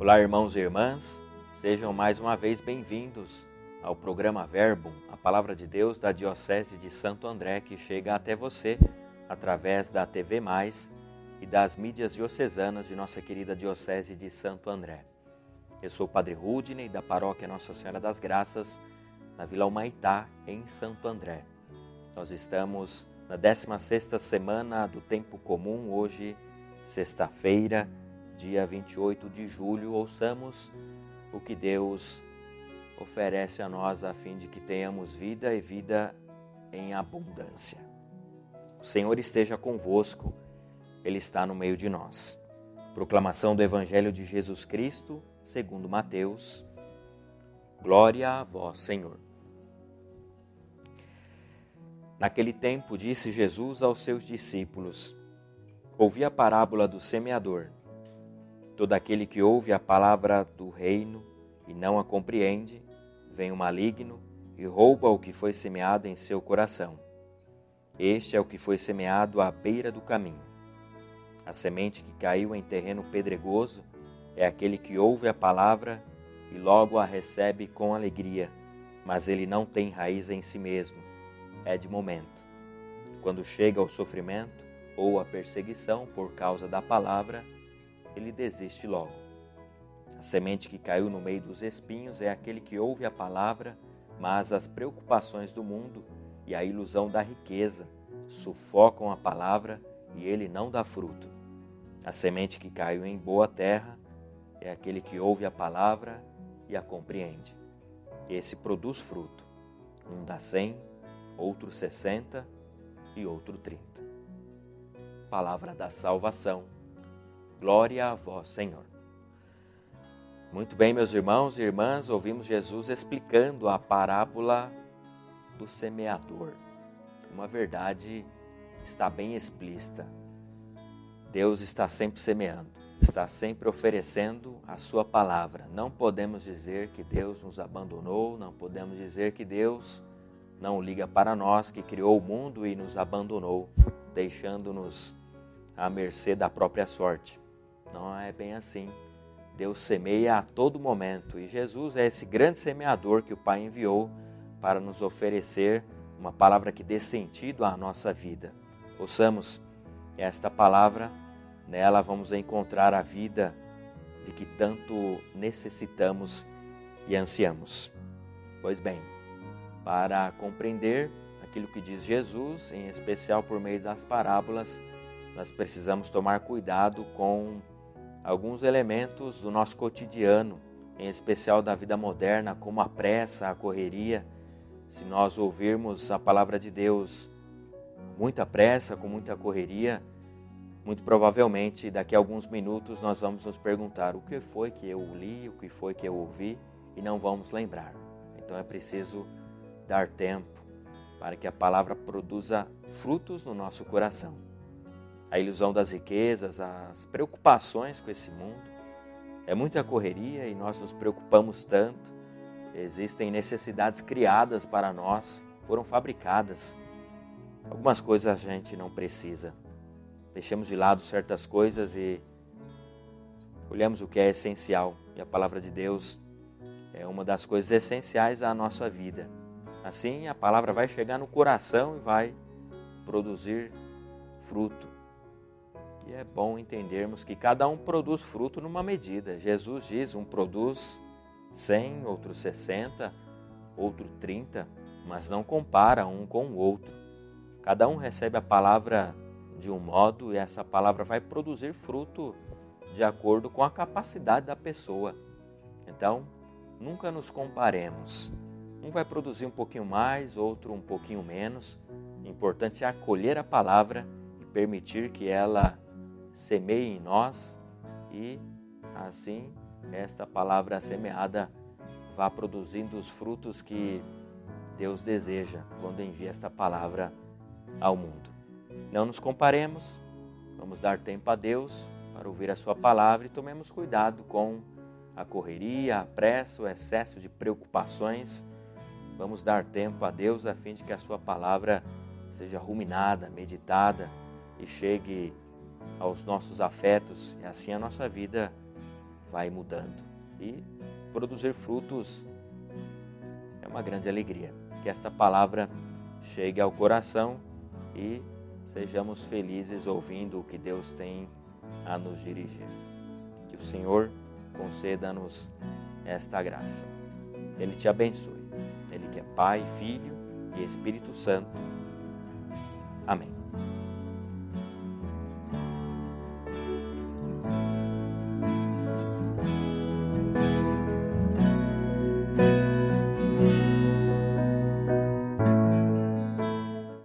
Olá, irmãos e irmãs, sejam mais uma vez bem-vindos ao programa Verbo, a palavra de Deus da Diocese de Santo André, que chega até você através da TV Mais e das mídias diocesanas de nossa querida Diocese de Santo André. Eu sou o Padre Rudney, da paróquia Nossa Senhora das Graças, na Vila Humaitá, em Santo André. Nós estamos na 16ª semana do Tempo Comum, hoje, sexta-feira, dia 28 de julho. Ouçamos o que Deus oferece a nós a fim de que tenhamos vida e vida em abundância. O Senhor esteja convosco, Ele está no meio de nós. Proclamação do Evangelho de Jesus Cristo, segundo Mateus. Glória a vós, Senhor. Naquele tempo disse Jesus aos seus discípulos: Ouvi a parábola do semeador. Todo aquele que ouve a palavra do reino e não a compreende, vem o maligno e rouba o que foi semeado em seu coração. Este é o que foi semeado à beira do caminho. A semente que caiu em terreno pedregoso é aquele que ouve a palavra e logo a recebe com alegria, mas ele não tem raiz em si mesmo é de momento. Quando chega o sofrimento ou a perseguição por causa da palavra, ele desiste logo. A semente que caiu no meio dos espinhos é aquele que ouve a palavra, mas as preocupações do mundo e a ilusão da riqueza sufocam a palavra e ele não dá fruto. A semente que caiu em boa terra é aquele que ouve a palavra e a compreende. Esse produz fruto. Um dá cem, outro 60 e outro 30. Palavra da salvação. Glória a vós, Senhor. Muito bem, meus irmãos e irmãs, ouvimos Jesus explicando a parábola do semeador. Uma verdade está bem explícita. Deus está sempre semeando, está sempre oferecendo a sua palavra. Não podemos dizer que Deus nos abandonou, não podemos dizer que Deus não liga para nós que criou o mundo e nos abandonou, deixando-nos à mercê da própria sorte. Não é bem assim. Deus semeia a todo momento e Jesus é esse grande semeador que o Pai enviou para nos oferecer uma palavra que dê sentido à nossa vida. Ouçamos esta palavra, nela vamos encontrar a vida de que tanto necessitamos e ansiamos. Pois bem, para compreender aquilo que diz Jesus, em especial por meio das parábolas, nós precisamos tomar cuidado com alguns elementos do nosso cotidiano, em especial da vida moderna, como a pressa, a correria. Se nós ouvirmos a palavra de Deus muita pressa, com muita correria, muito provavelmente daqui a alguns minutos nós vamos nos perguntar o que foi que eu li, o que foi que eu ouvi e não vamos lembrar. Então é preciso dar tempo para que a palavra produza frutos no nosso coração. A ilusão das riquezas, as preocupações com esse mundo, é muita correria e nós nos preocupamos tanto. Existem necessidades criadas para nós, foram fabricadas. Algumas coisas a gente não precisa. Deixamos de lado certas coisas e olhamos o que é essencial. E a palavra de Deus é uma das coisas essenciais à nossa vida. Assim, a palavra vai chegar no coração e vai produzir fruto. E é bom entendermos que cada um produz fruto numa medida. Jesus diz: um produz 100, outro 60, outro 30, mas não compara um com o outro. Cada um recebe a palavra de um modo e essa palavra vai produzir fruto de acordo com a capacidade da pessoa. Então, nunca nos comparemos. Um vai produzir um pouquinho mais, outro um pouquinho menos. O importante é acolher a palavra e permitir que ela semeie em nós e assim esta palavra semeada vá produzindo os frutos que Deus deseja quando envia esta palavra ao mundo. Não nos comparemos, vamos dar tempo a Deus para ouvir a Sua palavra e tomemos cuidado com a correria, a pressa, o excesso de preocupações Vamos dar tempo a Deus a fim de que a Sua palavra seja ruminada, meditada e chegue aos nossos afetos e assim a nossa vida vai mudando. E produzir frutos é uma grande alegria. Que esta palavra chegue ao coração e sejamos felizes ouvindo o que Deus tem a nos dirigir. Que o Senhor conceda-nos esta graça. Ele te abençoe. Ele que é Pai, Filho e Espírito Santo. Amém.